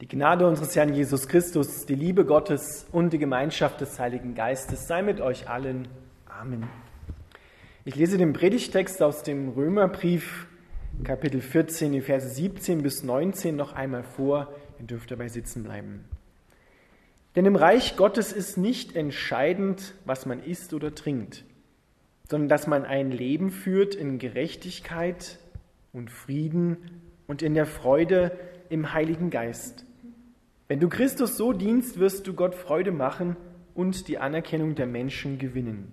Die Gnade unseres Herrn Jesus Christus, die Liebe Gottes und die Gemeinschaft des Heiligen Geistes sei mit euch allen. Amen. Ich lese den Predigtext aus dem Römerbrief, Kapitel 14, die Verse 17 bis 19 noch einmal vor. Ihr dürft dabei sitzen bleiben. Denn im Reich Gottes ist nicht entscheidend, was man isst oder trinkt, sondern dass man ein Leben führt in Gerechtigkeit und Frieden und in der Freude im Heiligen Geist wenn du Christus so dienst, wirst du Gott Freude machen und die Anerkennung der Menschen gewinnen.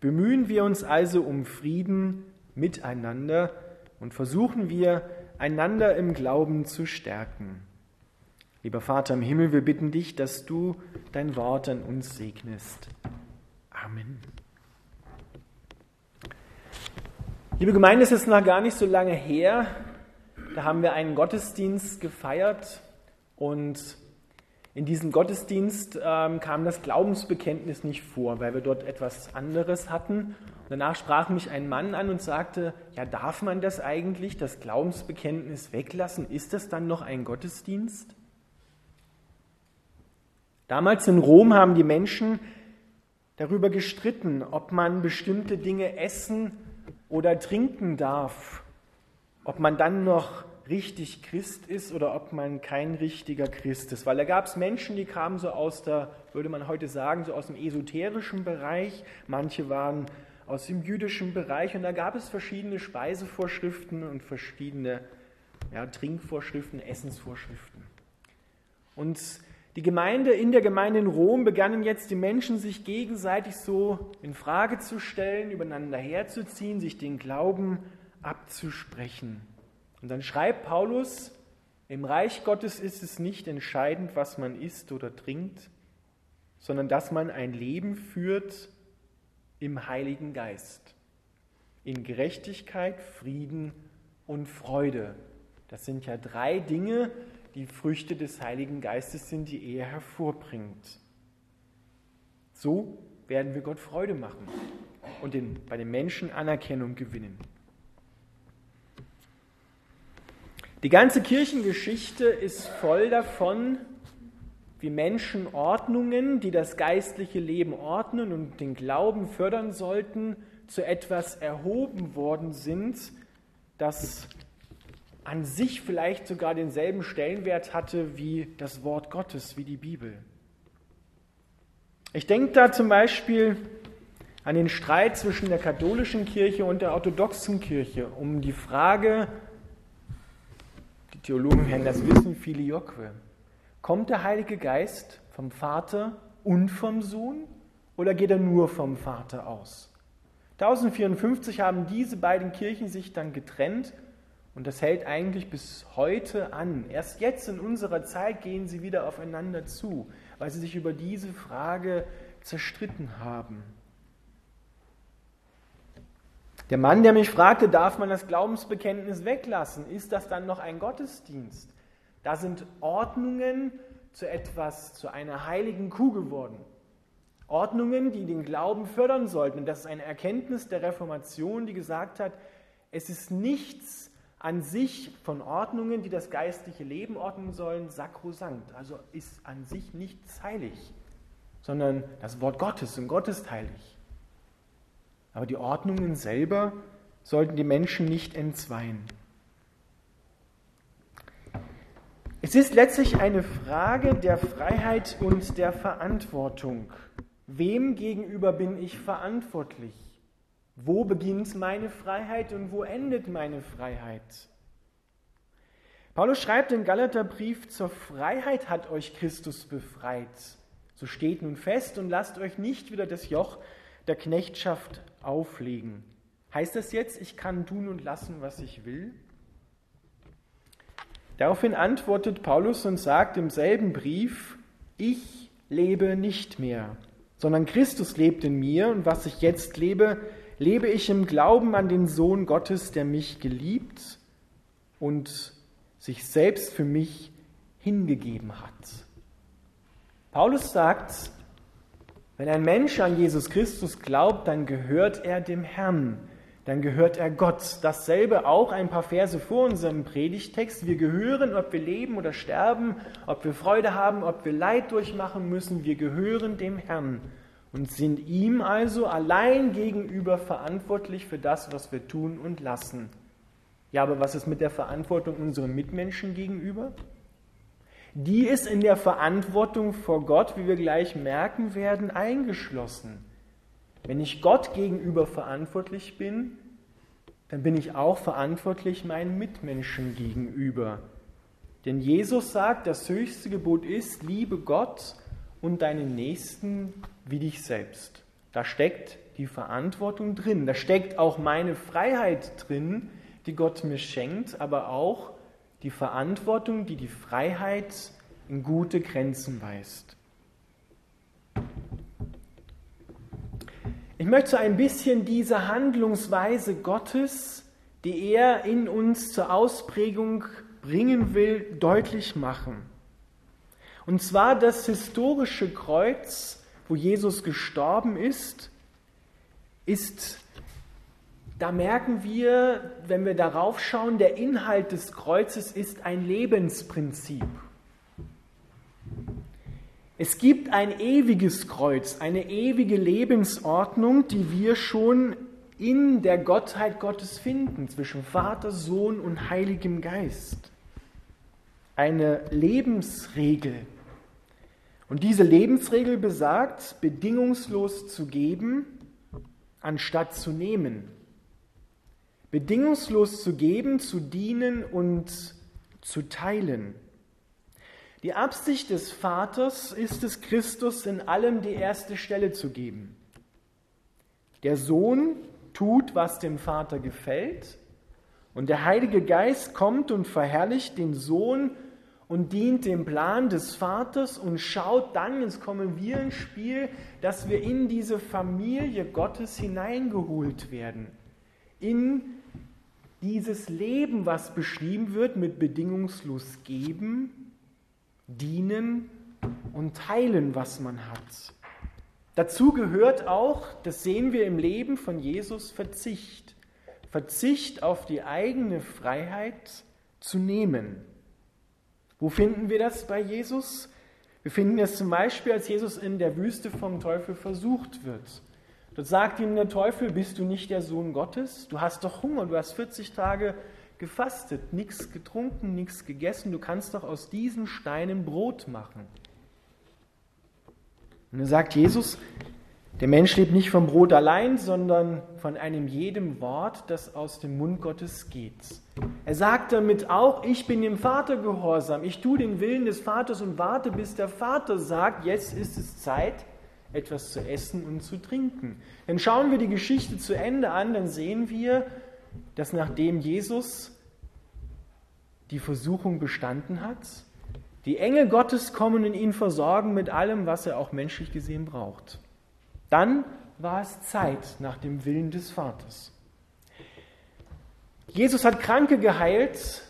Bemühen wir uns also um Frieden miteinander und versuchen wir, einander im Glauben zu stärken. Lieber Vater im Himmel, wir bitten dich, dass du dein Wort an uns segnest. Amen. Liebe Gemeinde, es ist noch gar nicht so lange her. Da haben wir einen Gottesdienst gefeiert und in diesem Gottesdienst ähm, kam das Glaubensbekenntnis nicht vor, weil wir dort etwas anderes hatten. Und danach sprach mich ein Mann an und sagte, ja, darf man das eigentlich, das Glaubensbekenntnis weglassen? Ist das dann noch ein Gottesdienst? Damals in Rom haben die Menschen darüber gestritten, ob man bestimmte Dinge essen oder trinken darf, ob man dann noch richtig Christ ist oder ob man kein richtiger Christ ist. Weil da gab es Menschen, die kamen so aus der, würde man heute sagen, so aus dem esoterischen Bereich. Manche waren aus dem jüdischen Bereich und da gab es verschiedene Speisevorschriften und verschiedene ja, Trinkvorschriften, Essensvorschriften. Und die Gemeinde, in der Gemeinde in Rom begannen jetzt die Menschen sich gegenseitig so in Frage zu stellen, übereinander herzuziehen, sich den Glauben abzusprechen. Und dann schreibt Paulus, im Reich Gottes ist es nicht entscheidend, was man isst oder trinkt, sondern dass man ein Leben führt im Heiligen Geist, in Gerechtigkeit, Frieden und Freude. Das sind ja drei Dinge, die Früchte des Heiligen Geistes sind, die er hervorbringt. So werden wir Gott Freude machen und den, bei den Menschen Anerkennung gewinnen. Die ganze Kirchengeschichte ist voll davon, wie Menschen Ordnungen, die das geistliche Leben ordnen und den Glauben fördern sollten, zu etwas erhoben worden sind, das an sich vielleicht sogar denselben Stellenwert hatte wie das Wort Gottes, wie die Bibel. Ich denke da zum Beispiel an den Streit zwischen der katholischen Kirche und der orthodoxen Kirche um die Frage, die Theologen werden das wissen, Filioque. Kommt der Heilige Geist vom Vater und vom Sohn oder geht er nur vom Vater aus? 1054 haben diese beiden Kirchen sich dann getrennt und das hält eigentlich bis heute an. Erst jetzt in unserer Zeit gehen sie wieder aufeinander zu, weil sie sich über diese Frage zerstritten haben. Der Mann, der mich fragte, darf man das Glaubensbekenntnis weglassen? Ist das dann noch ein Gottesdienst? Da sind Ordnungen zu etwas, zu einer heiligen Kuh geworden. Ordnungen, die den Glauben fördern sollten. Und das ist eine Erkenntnis der Reformation, die gesagt hat, es ist nichts an sich von Ordnungen, die das geistliche Leben ordnen sollen, sakrosankt. Also ist an sich nichts heilig, sondern das Wort Gottes und Gott ist heilig. Aber die Ordnungen selber sollten die Menschen nicht entzweien. Es ist letztlich eine Frage der Freiheit und der Verantwortung. Wem gegenüber bin ich verantwortlich? Wo beginnt meine Freiheit und wo endet meine Freiheit? Paulus schreibt im Galaterbrief, zur Freiheit hat euch Christus befreit. So steht nun fest und lasst euch nicht wieder das Joch der Knechtschaft auflegen. Heißt das jetzt, ich kann tun und lassen, was ich will? Daraufhin antwortet Paulus und sagt im selben Brief, ich lebe nicht mehr, sondern Christus lebt in mir und was ich jetzt lebe, lebe ich im Glauben an den Sohn Gottes, der mich geliebt und sich selbst für mich hingegeben hat. Paulus sagt, wenn ein Mensch an Jesus Christus glaubt, dann gehört er dem Herrn. dann gehört er Gott. Dasselbe auch ein paar Verse vor unserem Predigtext. Wir gehören, ob wir leben oder sterben, ob wir Freude haben, ob wir Leid durchmachen müssen, wir gehören dem Herrn und sind ihm also allein gegenüber verantwortlich für das, was wir tun und lassen. Ja, aber was ist mit der Verantwortung unseren Mitmenschen gegenüber? Die ist in der Verantwortung vor Gott, wie wir gleich merken werden, eingeschlossen. Wenn ich Gott gegenüber verantwortlich bin, dann bin ich auch verantwortlich meinen Mitmenschen gegenüber. Denn Jesus sagt, das höchste Gebot ist, liebe Gott und deinen Nächsten wie dich selbst. Da steckt die Verantwortung drin, da steckt auch meine Freiheit drin, die Gott mir schenkt, aber auch die Verantwortung, die die Freiheit in gute Grenzen weist. Ich möchte ein bisschen diese Handlungsweise Gottes, die er in uns zur Ausprägung bringen will, deutlich machen. Und zwar das historische Kreuz, wo Jesus gestorben ist, ist, da merken wir, wenn wir darauf schauen, der Inhalt des Kreuzes ist ein Lebensprinzip. Es gibt ein ewiges Kreuz, eine ewige Lebensordnung, die wir schon in der Gottheit Gottes finden, zwischen Vater, Sohn und Heiligem Geist. Eine Lebensregel. Und diese Lebensregel besagt, bedingungslos zu geben, anstatt zu nehmen. Bedingungslos zu geben, zu dienen und zu teilen. Die Absicht des Vaters ist es, Christus in allem die erste Stelle zu geben. Der Sohn tut, was dem Vater gefällt, und der Heilige Geist kommt und verherrlicht den Sohn und dient dem Plan des Vaters und schaut dann, jetzt kommen wir ins Spiel, dass wir in diese Familie Gottes hineingeholt werden. In dieses Leben, was beschrieben wird mit bedingungslos geben, dienen und teilen, was man hat. Dazu gehört auch, das sehen wir im Leben von Jesus, Verzicht. Verzicht auf die eigene Freiheit zu nehmen. Wo finden wir das bei Jesus? Wir finden es zum Beispiel, als Jesus in der Wüste vom Teufel versucht wird. Dort sagt ihm der Teufel, bist du nicht der Sohn Gottes? Du hast doch Hunger, du hast 40 Tage gefastet, nichts getrunken, nichts gegessen, du kannst doch aus diesen Steinen Brot machen. Und dann sagt Jesus, der Mensch lebt nicht vom Brot allein, sondern von einem jedem Wort, das aus dem Mund Gottes geht. Er sagt damit auch, ich bin dem Vater gehorsam, ich tue den Willen des Vaters und warte, bis der Vater sagt, jetzt ist es Zeit, etwas zu essen und zu trinken. Dann schauen wir die Geschichte zu Ende an, dann sehen wir, dass nachdem Jesus die Versuchung bestanden hat, die Engel Gottes kommen und ihn versorgen mit allem, was er auch menschlich gesehen braucht. Dann war es Zeit nach dem Willen des Vaters. Jesus hat Kranke geheilt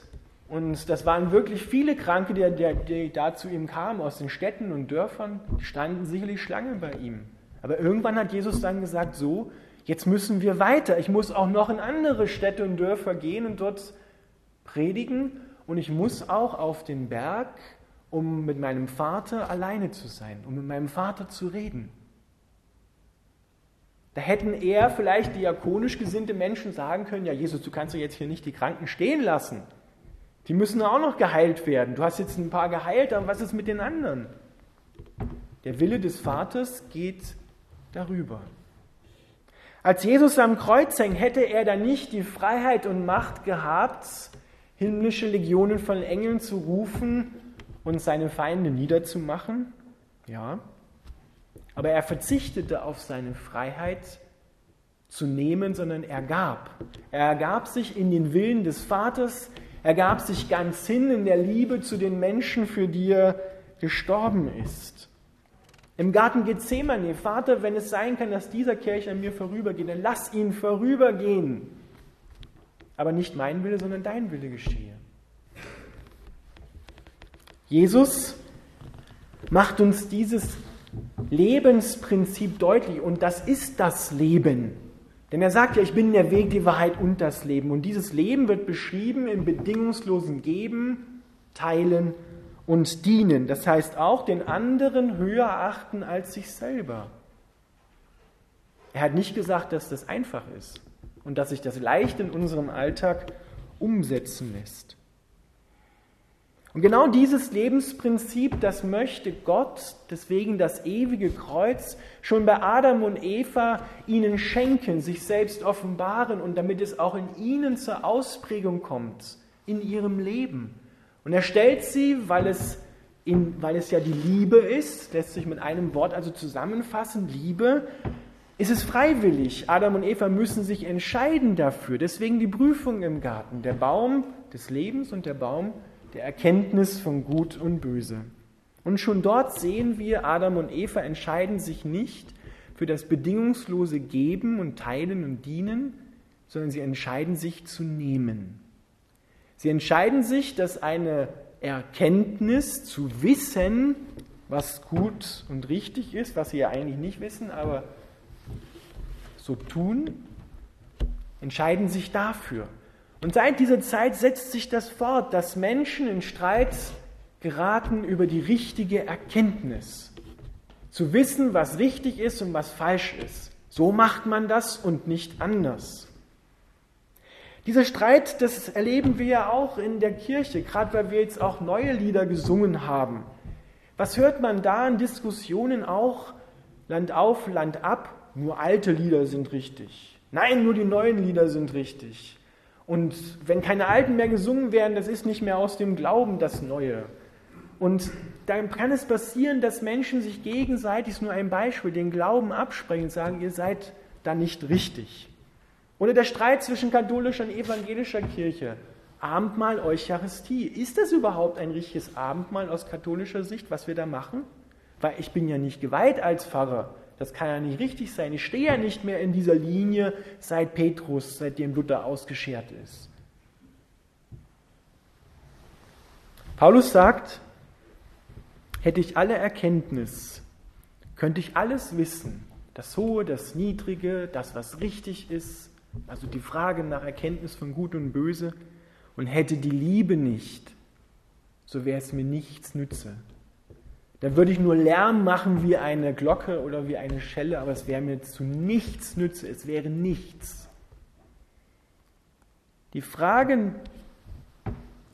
und das waren wirklich viele Kranke, die, die, die da zu ihm kamen aus den Städten und Dörfern, die standen sicherlich Schlange bei ihm. Aber irgendwann hat Jesus dann gesagt, so, Jetzt müssen wir weiter. Ich muss auch noch in andere Städte und Dörfer gehen und dort predigen. Und ich muss auch auf den Berg, um mit meinem Vater alleine zu sein, um mit meinem Vater zu reden. Da hätten eher vielleicht diakonisch gesinnte Menschen sagen können, ja Jesus, du kannst doch jetzt hier nicht die Kranken stehen lassen. Die müssen auch noch geheilt werden. Du hast jetzt ein paar geheilt, aber was ist mit den anderen? Der Wille des Vaters geht darüber. Als Jesus am Kreuz hängt, hätte er dann nicht die Freiheit und Macht gehabt, himmlische Legionen von Engeln zu rufen und seine Feinde niederzumachen? Ja. Aber er verzichtete auf seine Freiheit zu nehmen, sondern er gab. Er gab sich in den Willen des Vaters, er gab sich ganz hin in der Liebe zu den Menschen, für die er gestorben ist. Im Garten Gethsemane, Vater, wenn es sein kann, dass dieser Kirche an mir vorübergeht, dann lass ihn vorübergehen. Aber nicht mein Wille, sondern dein Wille geschehe. Jesus macht uns dieses Lebensprinzip deutlich und das ist das Leben. Denn er sagt ja, ich bin der Weg, die Wahrheit und das Leben. Und dieses Leben wird beschrieben im bedingungslosen Geben, Teilen und Dienen. Das heißt auch den anderen höher achten als sich selber. Er hat nicht gesagt, dass das einfach ist und dass sich das leicht in unserem Alltag umsetzen lässt. Und genau dieses Lebensprinzip, das möchte Gott, deswegen das ewige Kreuz, schon bei Adam und Eva ihnen schenken, sich selbst offenbaren und damit es auch in ihnen zur Ausprägung kommt, in ihrem Leben. Und er stellt sie, weil es, in, weil es ja die Liebe ist, lässt sich mit einem Wort also zusammenfassen, Liebe, ist es freiwillig. Adam und Eva müssen sich entscheiden dafür. Deswegen die Prüfung im Garten. Der Baum des Lebens und der Baum der Erkenntnis von Gut und Böse. Und schon dort sehen wir, Adam und Eva entscheiden sich nicht für das bedingungslose Geben und Teilen und Dienen, sondern sie entscheiden sich zu nehmen. Sie entscheiden sich, dass eine Erkenntnis zu wissen, was gut und richtig ist, was sie ja eigentlich nicht wissen, aber so tun, entscheiden sich dafür. Und seit dieser Zeit setzt sich das fort, dass Menschen in Streit geraten über die richtige Erkenntnis. Zu wissen, was richtig ist und was falsch ist. So macht man das und nicht anders. Dieser Streit, das erleben wir ja auch in der Kirche, gerade weil wir jetzt auch neue Lieder gesungen haben. Was hört man da in Diskussionen auch? Land auf, Land ab, nur alte Lieder sind richtig. Nein, nur die neuen Lieder sind richtig. Und wenn keine alten mehr gesungen werden, das ist nicht mehr aus dem Glauben das Neue. Und dann kann es passieren, dass Menschen sich gegenseitig, ist nur ein Beispiel, den Glauben absprechen und sagen, ihr seid da nicht richtig. Oder der Streit zwischen katholischer und evangelischer Kirche. Abendmahl, Eucharistie. Ist das überhaupt ein richtiges Abendmahl aus katholischer Sicht, was wir da machen? Weil ich bin ja nicht geweiht als Pfarrer. Das kann ja nicht richtig sein. Ich stehe ja nicht mehr in dieser Linie seit Petrus, seitdem Luther ausgeschert ist. Paulus sagt, hätte ich alle Erkenntnis, könnte ich alles wissen, das Hohe, das Niedrige, das, was richtig ist, also die Frage nach Erkenntnis von Gut und Böse, und hätte die Liebe nicht, so wäre es mir nichts nütze. Dann würde ich nur Lärm machen wie eine Glocke oder wie eine Schelle, aber es wäre mir zu nichts nütze, es wäre nichts. Die Fragen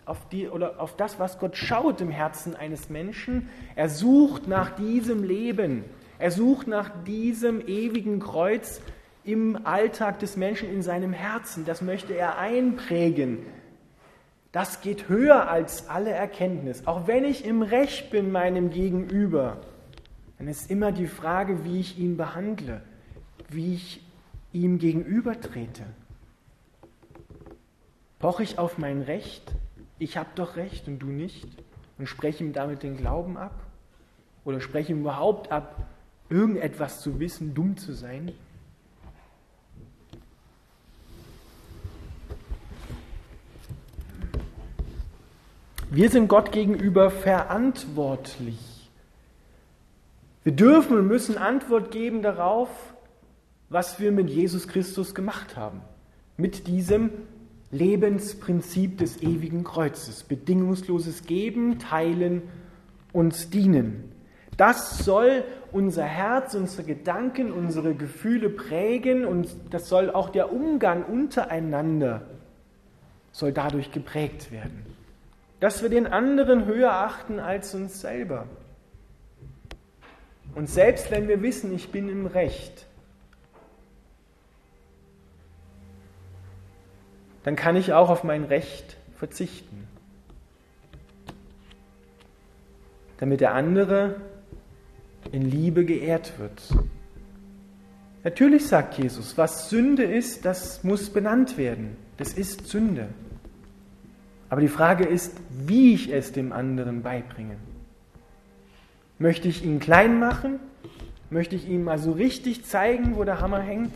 auf, die, oder auf das, was Gott schaut im Herzen eines Menschen, er sucht nach diesem Leben, er sucht nach diesem ewigen Kreuz im Alltag des Menschen in seinem Herzen. Das möchte er einprägen das geht höher als alle Erkenntnis. Auch wenn ich im Recht bin meinem Gegenüber, dann ist immer die Frage, wie ich ihn behandle, wie ich ihm gegenüber trete. Poche ich auf mein Recht? Ich habe doch Recht und du nicht? Und spreche ihm damit den Glauben ab? Oder spreche ihm überhaupt ab, irgendetwas zu wissen, dumm zu sein? Wir sind Gott gegenüber verantwortlich. Wir dürfen und müssen Antwort geben darauf, was wir mit Jesus Christus gemacht haben. Mit diesem Lebensprinzip des ewigen Kreuzes. Bedingungsloses Geben, Teilen und Dienen. Das soll unser Herz, unsere Gedanken, unsere Gefühle prägen und das soll auch der Umgang untereinander soll dadurch geprägt werden dass wir den anderen höher achten als uns selber. Und selbst wenn wir wissen, ich bin im Recht, dann kann ich auch auf mein Recht verzichten, damit der andere in Liebe geehrt wird. Natürlich sagt Jesus, was Sünde ist, das muss benannt werden. Das ist Sünde. Aber die Frage ist, wie ich es dem anderen beibringe. Möchte ich ihn klein machen? Möchte ich ihm mal so richtig zeigen, wo der Hammer hängt?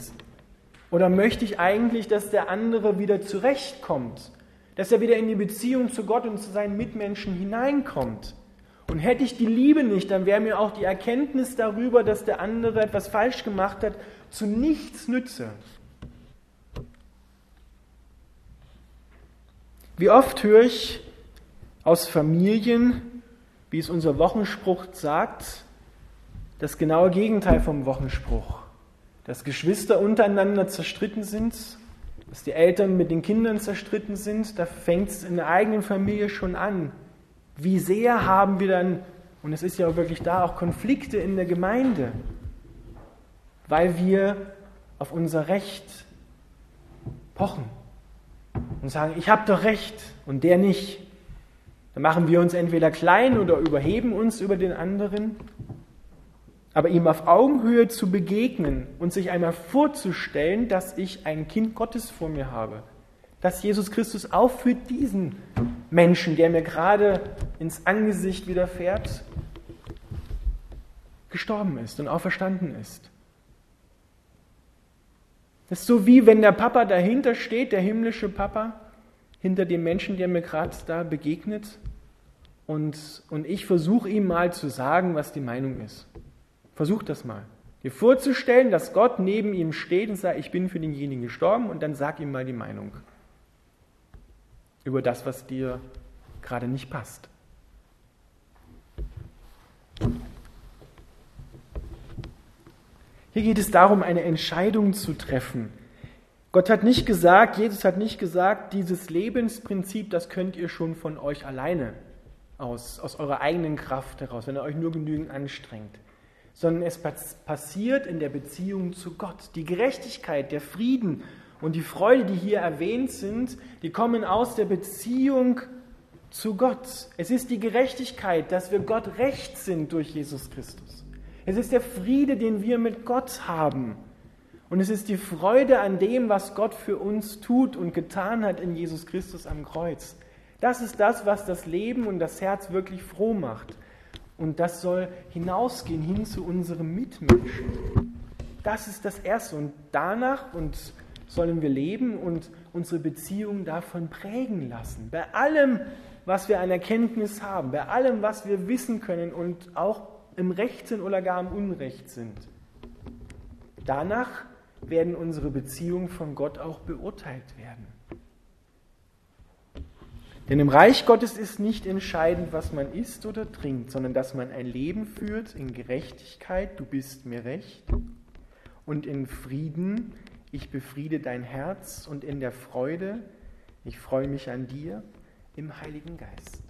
Oder möchte ich eigentlich, dass der andere wieder zurechtkommt? Dass er wieder in die Beziehung zu Gott und zu seinen Mitmenschen hineinkommt? Und hätte ich die Liebe nicht, dann wäre mir auch die Erkenntnis darüber, dass der andere etwas falsch gemacht hat, zu nichts nütze. Wie oft höre ich aus Familien, wie es unser Wochenspruch sagt, das genaue Gegenteil vom Wochenspruch. Dass Geschwister untereinander zerstritten sind, dass die Eltern mit den Kindern zerstritten sind, da fängt es in der eigenen Familie schon an. Wie sehr haben wir dann, und es ist ja auch wirklich da, auch Konflikte in der Gemeinde, weil wir auf unser Recht pochen und sagen, ich habe doch recht und der nicht. Dann machen wir uns entweder klein oder überheben uns über den anderen. Aber ihm auf Augenhöhe zu begegnen und sich einmal vorzustellen, dass ich ein Kind Gottes vor mir habe, dass Jesus Christus auch für diesen Menschen, der mir gerade ins Angesicht widerfährt, gestorben ist und auferstanden ist. Das ist so wie wenn der Papa dahinter steht, der himmlische Papa, hinter dem Menschen, der mir gerade da begegnet. Und, und ich versuche ihm mal zu sagen, was die Meinung ist. Versuch das mal. Dir vorzustellen, dass Gott neben ihm steht und sagt, ich bin für denjenigen gestorben und dann sag ihm mal die Meinung über das, was dir gerade nicht passt. Hier geht es darum, eine Entscheidung zu treffen. Gott hat nicht gesagt, Jesus hat nicht gesagt, dieses Lebensprinzip, das könnt ihr schon von euch alleine aus, aus eurer eigenen Kraft heraus, wenn ihr euch nur genügend anstrengt, sondern es passiert in der Beziehung zu Gott. Die Gerechtigkeit, der Frieden und die Freude, die hier erwähnt sind, die kommen aus der Beziehung zu Gott. Es ist die Gerechtigkeit, dass wir Gott recht sind durch Jesus Christus. Es ist der Friede, den wir mit Gott haben. Und es ist die Freude an dem, was Gott für uns tut und getan hat in Jesus Christus am Kreuz. Das ist das, was das Leben und das Herz wirklich froh macht. Und das soll hinausgehen hin zu unserem Mitmenschen. Das ist das Erste. Und danach und sollen wir leben und unsere Beziehung davon prägen lassen. Bei allem, was wir an Erkenntnis haben, bei allem, was wir wissen können und auch im Recht sind oder gar im Unrecht sind. Danach werden unsere Beziehungen von Gott auch beurteilt werden. Denn im Reich Gottes ist nicht entscheidend, was man isst oder trinkt, sondern dass man ein Leben führt in Gerechtigkeit, du bist mir recht, und in Frieden, ich befriede dein Herz, und in der Freude, ich freue mich an dir, im Heiligen Geist.